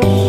Oh.